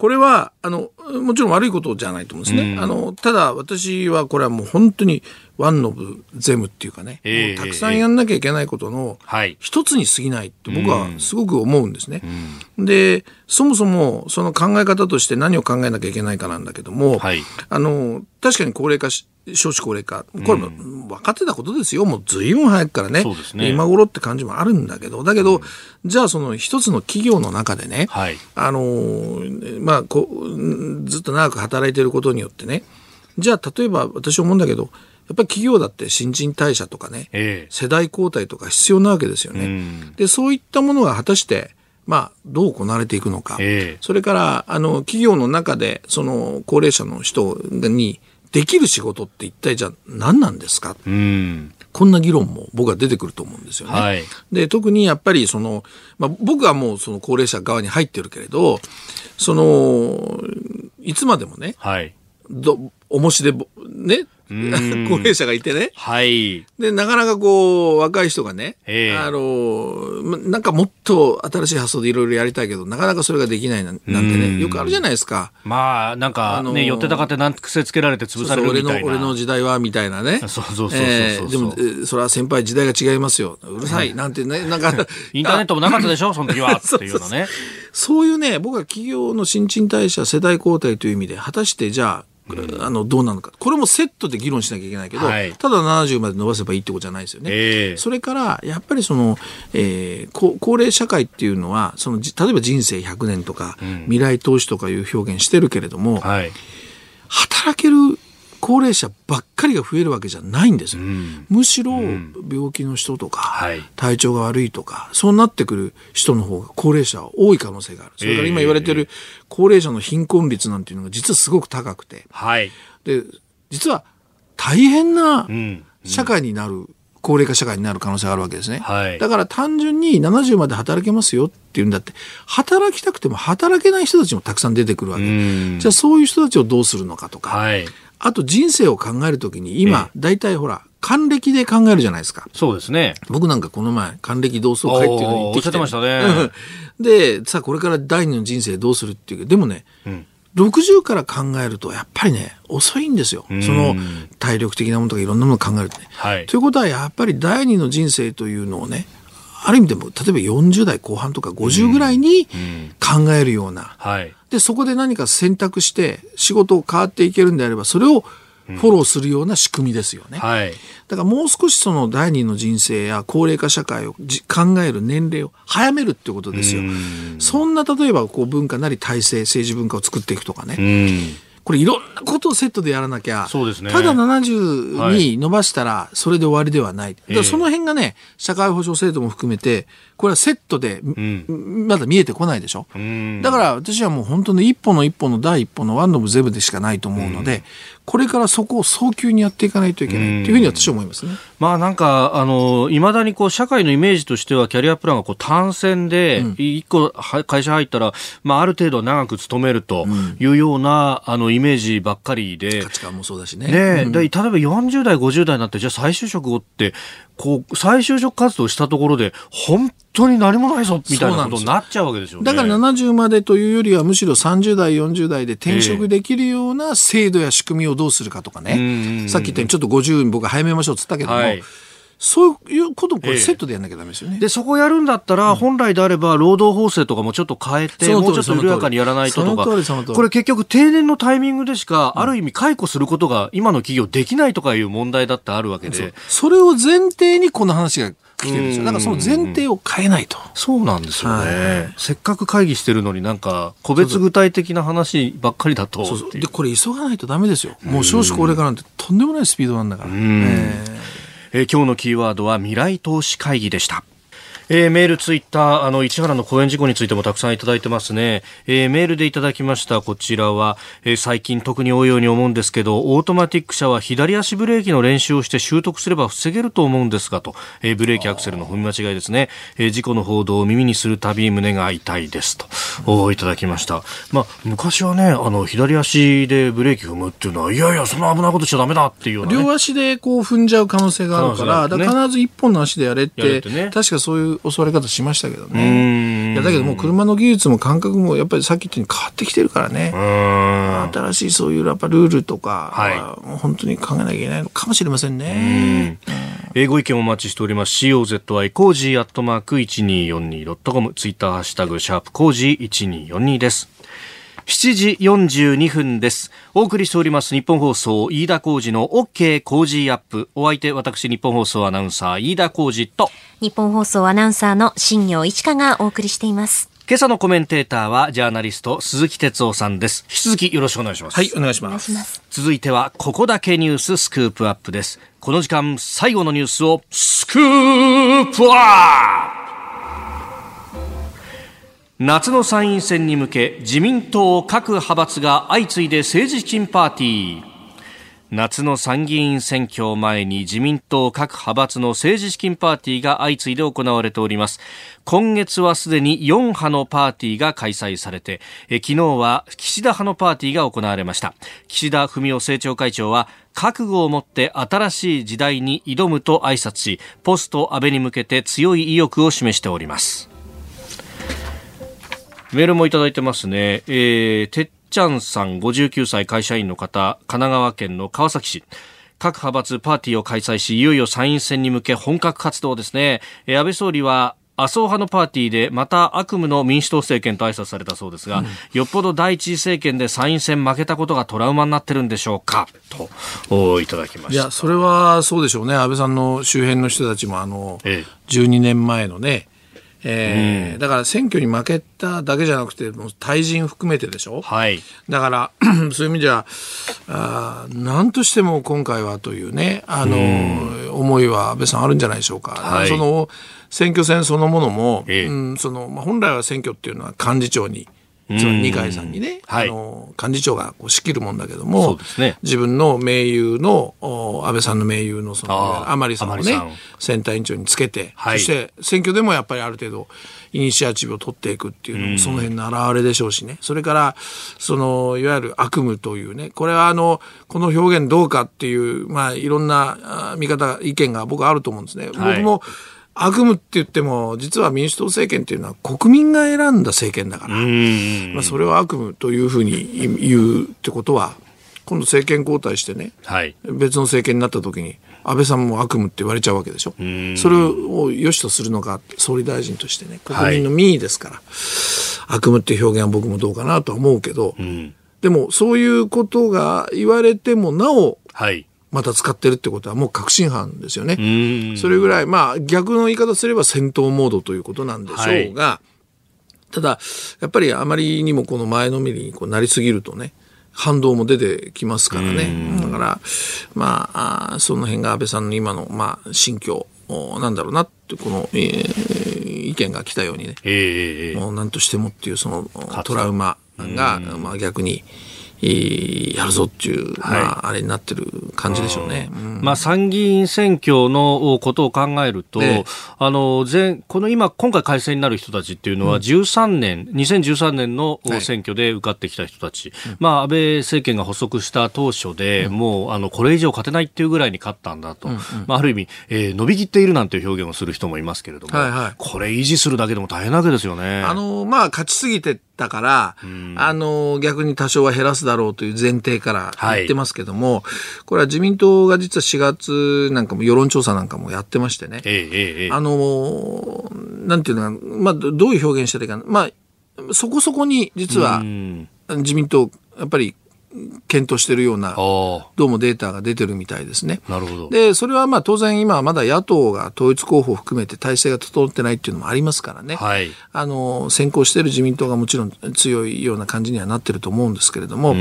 これは、あの、もちろん悪いことじゃないと思うんですね。あの、ただ、私はこれはもう本当に、ワンノブゼムっていうかね、ええもうたくさんやんなきゃいけないことのはい、一つに過ぎないって僕はすごく思うんですね。で、そもそもその考え方として何を考えなきゃいけないかなんだけども、はい。あの、確かに高齢化し、少子高齢化、これも分かってたことですよ。もう随分早くからね。ね今頃って感じもあるんだけど、だけど、じゃあその一つの企業の中でね、はいあのーまあこう、ずっと長く働いてることによってね、じゃあ例えば私思うんだけど、やっぱり企業だって新陳代謝とかね、ええ世代交代とか必要なわけですよね。うんで、そういったものが果たして、まあ、どう行われていくのか。ええそれから、あの、企業の中で、その、高齢者の人に、できる仕事って一体じゃあ何なんですか？うん。こんな議論も僕は出てくると思うんですよね。はいで、特にやっぱりその、まあ、僕はもうその高齢者側に入ってるけれど、その、いつまでもね、はい。ど、重しでぼ、ね、ん高齢者がいてね、はい。で、なかなかこう、若い人がね、ええあの、まなんかもっと新しい発想でいろいろやりたいけど、なかなかそれができないなんてね、よくあるじゃないですか。まあ、なんかね、あのー寄ってたかってなん癖つけられて潰される俺の、みたいな。俺の時代は、みたいなね。そうそうそうそうええでも、えーそれは先輩時代が違いますよ。うるさい。なんてね、なんか、インターネットもなかったでしょ？その時は。っていうようなね。そういうね、僕は企業の新陳代謝、世代交代という意味で、果たしてじゃあ、あの、どうなのか。これもセットで議論しなきゃいけないけど、はいただ70まで伸ばせばいいってことじゃないですよね。ええそれから、やっぱりその、えー高高齢社会っていうのは、その、じ例えば人生100年とか、未来投資とかいう表現してるけれども、はい。働ける高齢者ばっかりが増えるわけじゃないんですよ。んむしろ、病気の人とか、はい体調が悪いとか、そうなってくる人の方が高齢者は多い可能性がある。それから今言われてる高齢者の貧困率なんていうのが実はすごく高くて、はい。で、実は大変なうん。社会になる、高齢化社会になる可能性があるわけですね。はいだから単純に70まで働けますよっていうんだって、働きたくても働けない人たちもたくさん出てくるわけ。んじゃあそういう人たちをどうするのかとか、はい。あと人生を考えるときに今、大体ほら、還暦で考えるじゃないですか。そうですね。僕なんかこの前、還暦同窓会っていうのに行ってきて。おっしゃってましたねうん で、さあこれから第二の人生どうするっていうでもね、ん60から考えるとやっぱりね、遅いんですよ。その体力的なものとかいろんなものを考えるとね。はいということはやっぱり第二の人生というのをね、ある意味でも、例えば40代後半とか50ぐらいに考えるような、はい。で、そこで何か選択して仕事を変わっていけるんであれば、それをフォローするような仕組みですよね。はい。だからもう少しその第二の人生や高齢化社会をじ考える年齢を早めるってことですよ。そんな例えばこう文化なり体制、政治文化を作っていくとかね。うん。これいろんなことをセットでやらなきゃ、そうですねただ70に伸ばしたらそれで終わりではない。だからその辺がね、社会保障制度も含めて、これはセットで、まだ見えてこないでしょ？んだから私はもう本当に一歩の一歩の第一歩のワンノブゼブでしかないと思うので、これからそこを早急にやっていかないといけないっていうふうに私は思いますね。まあなんか、あの、いまだにこう、社会のイメージとしては、キャリアプランがこう、単線で、一個は会社入ったら、まあある程度長く勤めるというような、あの、イメージばっかりで、価値観もそうだしね。で例えば40代、50代になって、じゃあ再就職をって、こう、再就職活動したところで、本当に何もないぞ、みたいな。ことになっちゃうわけですよね。だから70までというよりはむしろ30代、40代で転職できるような制度や仕組みをどうするかとかね。さっき言ったようにちょっと50に僕早めましょうっつったけども、はい。そういうことをこれセットでやんなきゃダメですよね。で、そこやるんだったら、本来であれば、労働法制とかもちょっと変えて、もうちょっと緩やかにやらないととか。これ結局定年のタイミングでしか、ある意味解雇することが今の企業できないとかいう問題だってあるわけで、それを前提にこの話が来てるんですよ。だからその前提を変えないと。そうなんですよね。せっかく会議してるのになんか、個別具体的な話ばっかりだとそうで、これ急がないとダメですよ。もう少子高齢化なんてとんでもないスピードなんだから。えーえー今日のキーワードは未来投資会議でした。えーメール、ツイッター、あの、市原の公演事故についてもたくさんいただいてますね。えーメールでいただきました、こちらは、えー最近特に多いように思うんですけど、オートマティック車は左足ブレーキの練習をして習得すれば防げると思うんですが、と、えーブレーキアクセルの踏み間違いですね。えー事故の報道を耳にするたび胸が痛いです、と、おいただきました。まあ、昔はね、あの、左足でブレーキ踏むっていうのは、いやいや、そんな危ないことしちゃダメだっていうね。両足でこう踏んじゃう可能性があるから、ねだから必ず一本の足でやれってやれってね確かそういう教わり方しましたけどね。んいやだけどもう車の技術も感覚もやっぱりさっき言ったように変わってきてるからね。新しいそういうやっぱルールとか、はいもう本当に考えなきゃいけないのかもしれませんね。えーご意見をお待ちしております。COZY コージーアットマーク 1242.com ツイッターハッシュタグシャープコージー1242です。7時42分です。お送りしておりますニッポン放送飯田浩司の OK コージーアップ。お相手私ニッポン放送アナウンサー飯田浩司とニッポン放送アナウンサーの新行市佳がお送りしています。今朝のコメンテーターはジャーナリスト鈴木哲夫さんです。引き続きよろしくお願いします。はい、お願いしお願ます。いします。続いてはここだけニューススクープアップです。この時間最後のニュースをスクープアップ夏の参院選に向け自民党各派閥が相次いで政治資金パーティー。夏の参議院選挙を前に自民党各派閥の政治資金パーティーが相次いで行われております。今月はすでに4派のパーティーが開催されてえ昨日は岸田派のパーティーが行われました。岸田文雄政調会長は覚悟を持って新しい時代に挑むと挨拶しポスト安倍に向けて強い意欲を示しております。メールもいただいてますね。えー、てっちゃんさん59歳会社員の方、神奈川県の川崎市。各派閥パーティーを開催し、いよいよ参院選に向け本格活動ですね。えー安倍総理は、麻生派のパーティーでまた悪夢の民主党政権と挨拶されたそうですが、よっぽど第一次政権で参院選負けたことがトラウマになってるんでしょうかとおいただきましたいや、それはそうでしょうね。安倍さんの周辺の人たちも、あの、ええ12年前のね、えーだから選挙に負けただけじゃなくて、もう対人含めてでしょ？はい。だから、そういう意味じゃ、あー何としても今回はというね、あの、思いは安倍さんあるんじゃないでしょうか。はい。その、選挙戦そのものも、ええ。うん、その、まあ、本来は選挙っていうのは幹事長に、その二階さんにね、はい。あの、幹事長がこう仕切るもんだけども、ね。自分の盟友の、お安倍さんの盟友のその、甘利さんをね選対委員長につけて、はい。そして選挙でもやっぱりある程度、イニシアチブを取っていくっていうのも、その辺の表れでしょうしね。それから、その、いわゆる悪夢というね、これはあの、この表現どうかっていう、まあ、いろんなあ見方、意見が僕はあると思うんですね。はい。僕も、悪夢って言っても、実は民主党政権っていうのは国民が選んだ政権だから、まあ、それを悪夢というふうに言うってことは、今度政権交代してね、はい。別の政権になった時に安倍さんも悪夢って言われちゃうわけでしょ。それを良しとするのが総理大臣としてね国民の民意ですから、悪夢っていう表現は僕もどうかなとは思うけど、でもそういうことが言われてもなおはいまた使ってるってことはもう確信犯ですよね。うん。それぐらい、まあ逆の言い方すれば戦闘モードということなんでしょうが、ただ、やっぱりあまりにもこの前のめりにこうなりすぎるとね、反動も出てきますからね。だから、まあ、あその辺が安倍さんの今の、まあ、心境、なんだろうなって、この、えー、意見が来たようにね、えー、もう何としてもっていう、そのトラウマが、まあ逆に、やるぞっていう、はい、まあ、あれになってる感じでしょうね。うん、まあ、参議院選挙のことを考えると、あの、前、この今、今回改選になる人たちっていうのは、13年、うん、2013年の選挙で受かってきた人たち、はい、まあ、安倍政権が発足した当初で、うん、もう、あの、これ以上勝てないっていうぐらいに勝ったんだと、うんうん、まあ、ある意味、えー、伸びきっているなんていう表現をする人もいますけれども、はいはい、これ維持するだけでも大変なわけですよね。あの、まあ、勝ちすぎてだから、あの、逆に多少は減らすだろうという前提から言ってますけども、はい、これは自民党が実は4月なんかも世論調査なんかもやってましてね、えええ、あの、なんていうのか、まあ、どういう表現したらいいかな、まあ、そこそこに実は自民党、やっぱり検討しているような、どうもデータが出てるみたいですね。なるほど。で、それはまあ当然今まだ野党が統一候補を含めて体制が整ってないっていうのもありますからね。はい。あの、先行している自民党がもちろん強いような感じにはなってると思うんですけれども、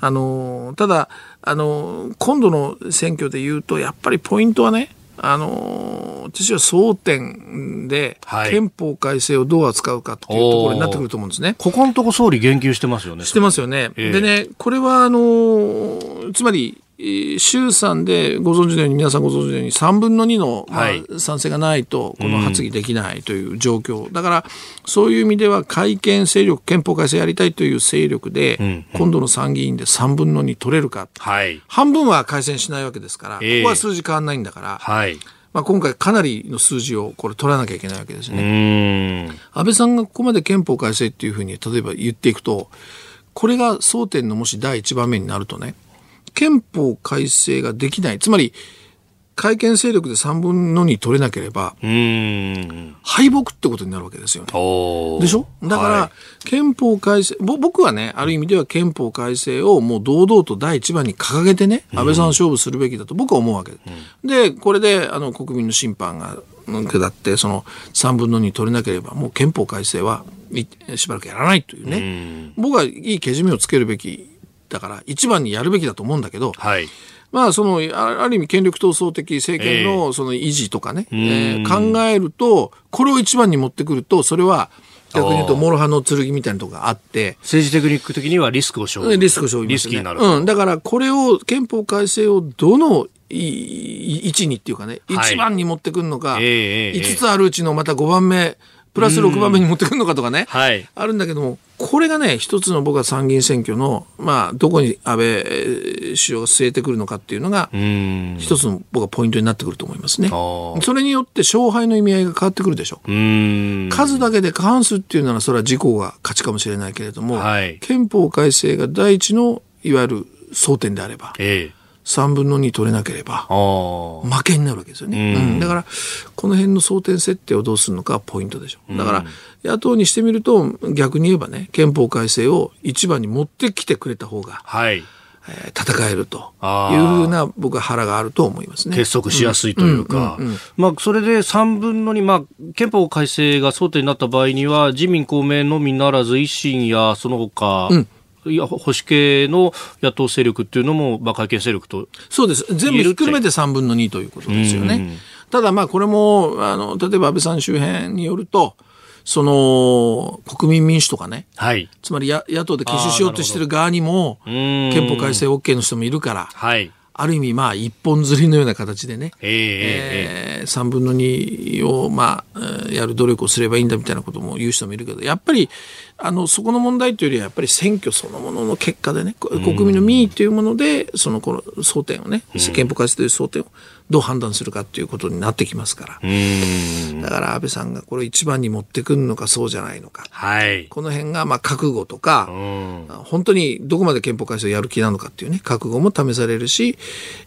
あの、ただ、あの、今度の選挙で言うと、やっぱりポイントはね、あの私は争点で、憲法改正をどう扱うかっていうところになってくると思うんですね。ここのとこ総理言及してますよね。してますよね。えー、でね、これはあのつまり、衆参でご存知のように、皆さんご存知のように、3分の2の、まあ、賛成がないと、この発議できないという状況、だから、そういう意味では、改憲勢力、憲法改正やりたいという勢力で、今度の参議院で3分の2取れるか、はい、半分は改選しないわけですから、ここは数字変わらないんだから、はい。まあ、今回かなりの数字をこれ取らなきゃいけないわけですね。安倍さんがここまで憲法改正っていうふうに例えば言っていくと、これが争点のもし第一番目になるとね、憲法改正ができない。つまり、改憲勢力で3分の2取れなければ、敗北ってことになるわけですよね。でしょ？だから、憲法改正、僕はね、ある意味では憲法改正をもう堂々と第一番に掲げてね、安倍さん勝負するべきだと僕は思うわけで。で、これで、あの、国民の審判が下って、その3分の2取れなければ、もう憲法改正はしばらくやらないというね。僕はいいけじめをつけるべきだから、一番にやるべきだと思うんだけど、はいまあ、その、ある意味権力闘争的政権のその維持とかね、えー、えー、考えると、これを一番に持ってくると、それは、逆に言うと、諸刃の剣みたいなとこがあって。政治テクニック的にはリスクを生リスクを生じ、ね、リスキーになる。うん。だから、これを、憲法改正をどの位置にっていうかね、はい、1番に持ってくるのか、えー、5つあるうちのまた5番目、プラス6番目に持ってくるのかとかね、はい、あるんだけども、これがね、一つの僕は参議院選挙の、まあ、どこに安倍首相が据えてくるのかっていうのが、一つの僕はポイントになってくると思いますね。それによって勝敗の意味合いが変わってくるでしょ。う。数だけで過半数っていうなら、それは自公が勝ちかもしれないけれども、はい、憲法改正が第一の、いわゆる争点であれば、ええ3分の2取れなければ負けになるわけですよね、うん、だからこの辺の争点設定をどうするのかポイントでしょう。だから野党にしてみると逆に言えばね憲法改正を一番に持ってきてくれた方が、はい。えー、戦えるというふうな僕は腹があると思いますね。結束しやすいというか、まあ、それで3分の2、まあ、憲法改正が争点になった場合には、自民、公明のみならず維新やその他、うんいや保守系の野党勢力っていうのも、まあ、会見勢力とそうです、全部ひっくるめて3分の2ということですよね。ただ、まあ、これもあの例えば安倍さん周辺によると、その国民民主とかね、はい、つまり野野党で結集しようとしてる側にも、憲法改正 OK の人もいるから。はいある意味、まあ、一本釣りのような形でね、えー、えー、3分の2を、まあ、やる努力をすればいいんだみたいなことも言う人もいるけど、やっぱり、あの、そこの問題というよりは、やっぱり選挙そのものの結果でね、国民の民意というもので、その、この争点をね、憲法改正という争点をどう判断するかということになってきますから。だから安倍さんがこれ一番に持ってくるのかそうじゃないのか。はい。この辺がまあ覚悟とか、本当にどこまで憲法改正をやる気なのかっていうね、覚悟も試されるし、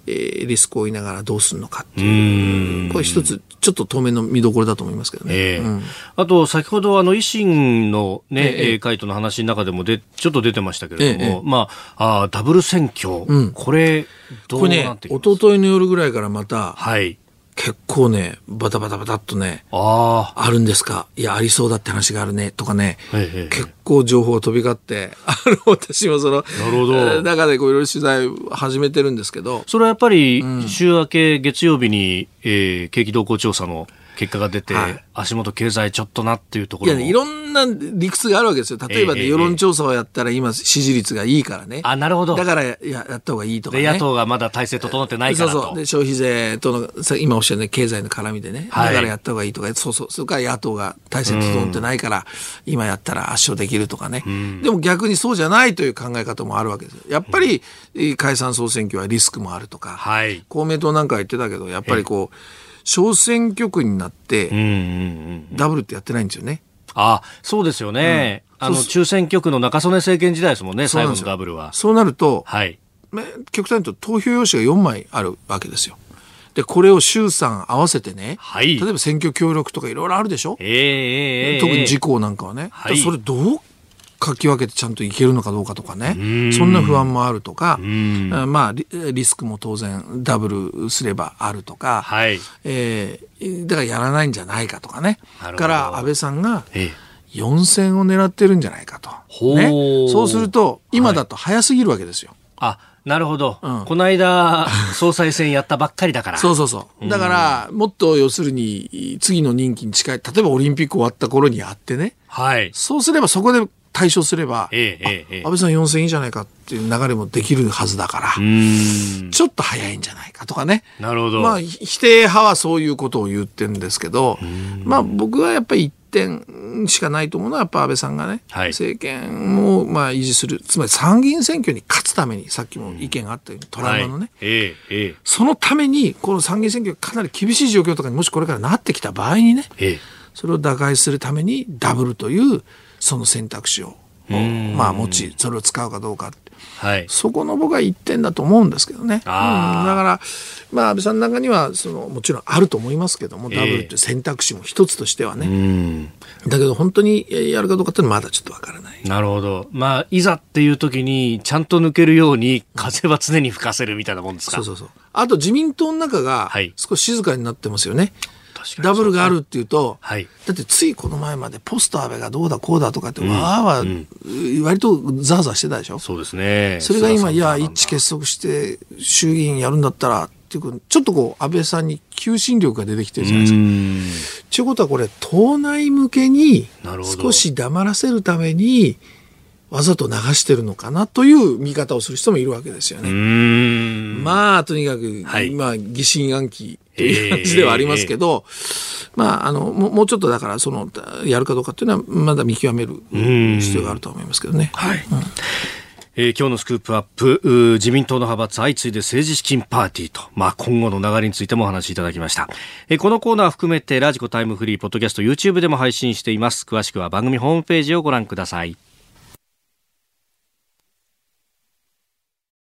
えー、リスクを負いながらどうするのかっていう。うこれ一つ、ちょっと当面の見どころだと思いますけどね。えーうん、あと、先ほどあの維新のね、えー、会との話の中でもで、ちょっと出てましたけれども、えー、まあ、あダブル選挙、うん、これ、これね、一昨日の夜ぐらいからまた、はい。結構ね、バタバタバタっとね、ああるんですか？いや、ありそうだって話があるね、とかね、ええ結構情報が飛び交って、あの、私もその、なるほど。えー中でこういろいろ取材を始めてるんですけど、それはやっぱり、週明け月曜日に、えー景気動向調査の結果が出て、はい足元経済ちょっとなっていうとこいやね、いろんな理屈があるわけですよ。例えばね、ええ世論調査をやったら今支持率がいいからね。あ、なるほど。だからややった方がいいとかで、ね。野党がまだ体制整ってないからと。そうそう。で、消費税との、さ今おっしゃるね、経済の絡みでね。はいだからやった方がいいとか、そうそう。それから野党が体制整ってないから、今やったら圧勝できるとかね。でも逆にそうじゃないという考え方もあるわけですよ。やっぱり、えー解散総選挙はリスクもあるとか。はい。公明党なんかは言ってたけど、やっぱりこう、小選挙区になって、うんうんうん。ダブルってやってないんですよね。あ、そうですよね。あの、そう中選挙区の中曽根政権時代ですもんね、最後のダブルは。そうなると、はい。まあ極端に言うと投票用紙が4枚あるわけですよ。で、これを衆参合わせてね、はい例えば選挙協力とかいろいろあるでしょ、ええええええ特に自公なんかはね。はいそれどう書き分けてちゃんといけるのかどうかとかね。そんな不安もあるとか、あまあリリスクも当然ダブルすればあるとか、はい。えーだからやらないんじゃないかとかね。から安倍さんがええ4選を狙ってるんじゃないかと。ね、そうすると、今だと早すぎるわけですよ。あ、なるほど。うんこの間、総裁選やったばっかりだから。そうそうそう。だから、もっと要するに、次の任期に近い、例えばオリンピック終わった頃にやってね。はい。そうすれば、そこで対処すれば、ええ安倍さん4選いいじゃないかっていう流れもできるはずだから。ちょっと早いんじゃないかとかね。なるほど。まあ、ひ否定派はそういうことを言ってるんですけど、まあ僕はやっぱり一点しかないと思うのは、やっぱ安倍さんがね、はい。政権をまあ維持する、つまり参議院選挙に勝つために、さっきも意見があったように、トラウマのね、はい、ええええ。そのために、この参議院選挙がかなり厳しい状況とかにもしこれからなってきた場合にね、ええそれを打開するためにダブルというその選択肢を、まあ持ち、それを使うかどうか。はい。そこの僕は一点だと思うんですけどね。うん、だから、まあ安倍さんの中には、その、もちろんあると思いますけども、ええダブルっていう選択肢も一つとしてはうね。ん。だけど本当にやるかどうかっていうのはまだちょっとわからない。なるほど。まあ、いざっていう時に、ちゃんと抜けるように、風は常に吹かせるみたいなもんですか？そうそうそう。あと自民党の中がはい少し静かになってますよね。確かにダブルがあるっていうと、はい。だってついこの前までポスト安倍がどうだこうだとかって、わーわー、割とザーザーしてたでしょ？そうですね。それが今、いや、一致結束して衆議院やるんだったら、っていうちょっとこう、安倍さんに求心力が出てきてるじゃないですか。うんということはこれ、党内向けに少し黙らせるために、わざと流してるのかなという見方をする人もいるわけですようね。ん。まあ、とにかく、はいまあ、疑心暗鬼という感じではありますけど、まあ、あの、もうちょっとだから、その、やるかどうかっていうのは、まだ見極める必要があると思いますけどね。はい。えー今日のスクープアップ、うー自民党の派閥相次いで政治資金パーティーと、まあ、今後の流れについてもお話しいただきました。えーこのコーナー含めてラジコタイムフリー、ポッドキャスト、YouTube でも配信しています。詳しくは番組ホームページをご覧ください。